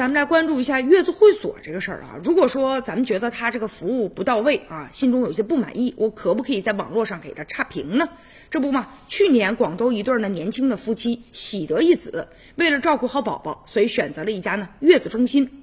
咱们来关注一下月子会所这个事儿啊。如果说咱们觉得他这个服务不到位啊，心中有些不满意，我可不可以在网络上给他差评呢？这不嘛，去年广州一对呢年轻的夫妻喜得一子，为了照顾好宝宝，所以选择了一家呢月子中心。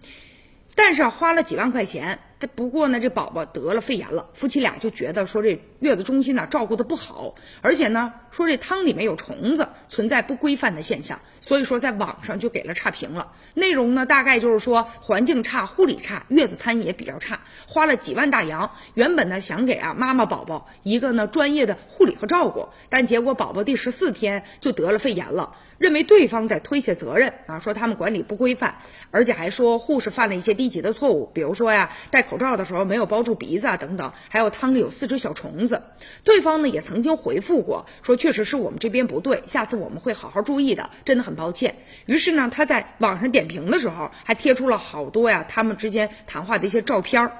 但是啊，花了几万块钱，不过呢，这宝宝得了肺炎了，夫妻俩就觉得说这月子中心呢照顾的不好，而且呢说这汤里面有虫子，存在不规范的现象，所以说在网上就给了差评了。内容呢大概就是说环境差、护理差、月子餐也比较差，花了几万大洋，原本呢想给啊妈妈宝宝一个呢专业的护理和照顾，但结果宝宝第十四天就得了肺炎了。认为对方在推卸责任啊，说他们管理不规范，而且还说护士犯了一些低级的错误，比如说呀，带口罩的时候没有包住鼻子啊等等，还有汤里有四只小虫子。对方呢也曾经回复过，说确实是我们这边不对，下次我们会好好注意的，真的很抱歉。于是呢，他在网上点评的时候还贴出了好多呀他们之间谈话的一些照片儿。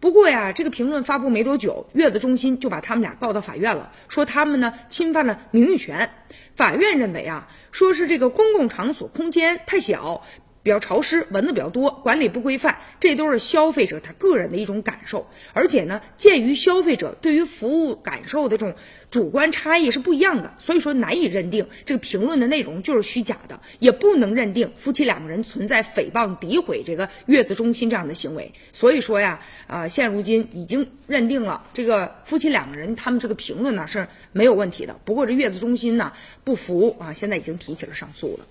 不过呀，这个评论发布没多久，月子中心就把他们俩告到法院了，说他们呢侵犯了名誉权。法院认为啊，说是这个公共场所空间太小。比较潮湿，蚊子比较多，管理不规范，这都是消费者他个人的一种感受。而且呢，鉴于消费者对于服务感受的这种主观差异是不一样的，所以说难以认定这个评论的内容就是虚假的，也不能认定夫妻两个人存在诽谤、诋毁这个月子中心这样的行为。所以说呀，啊，现如今已经认定了这个夫妻两个人他们这个评论呢是没有问题的。不过这月子中心呢不服啊，现在已经提起了上诉了。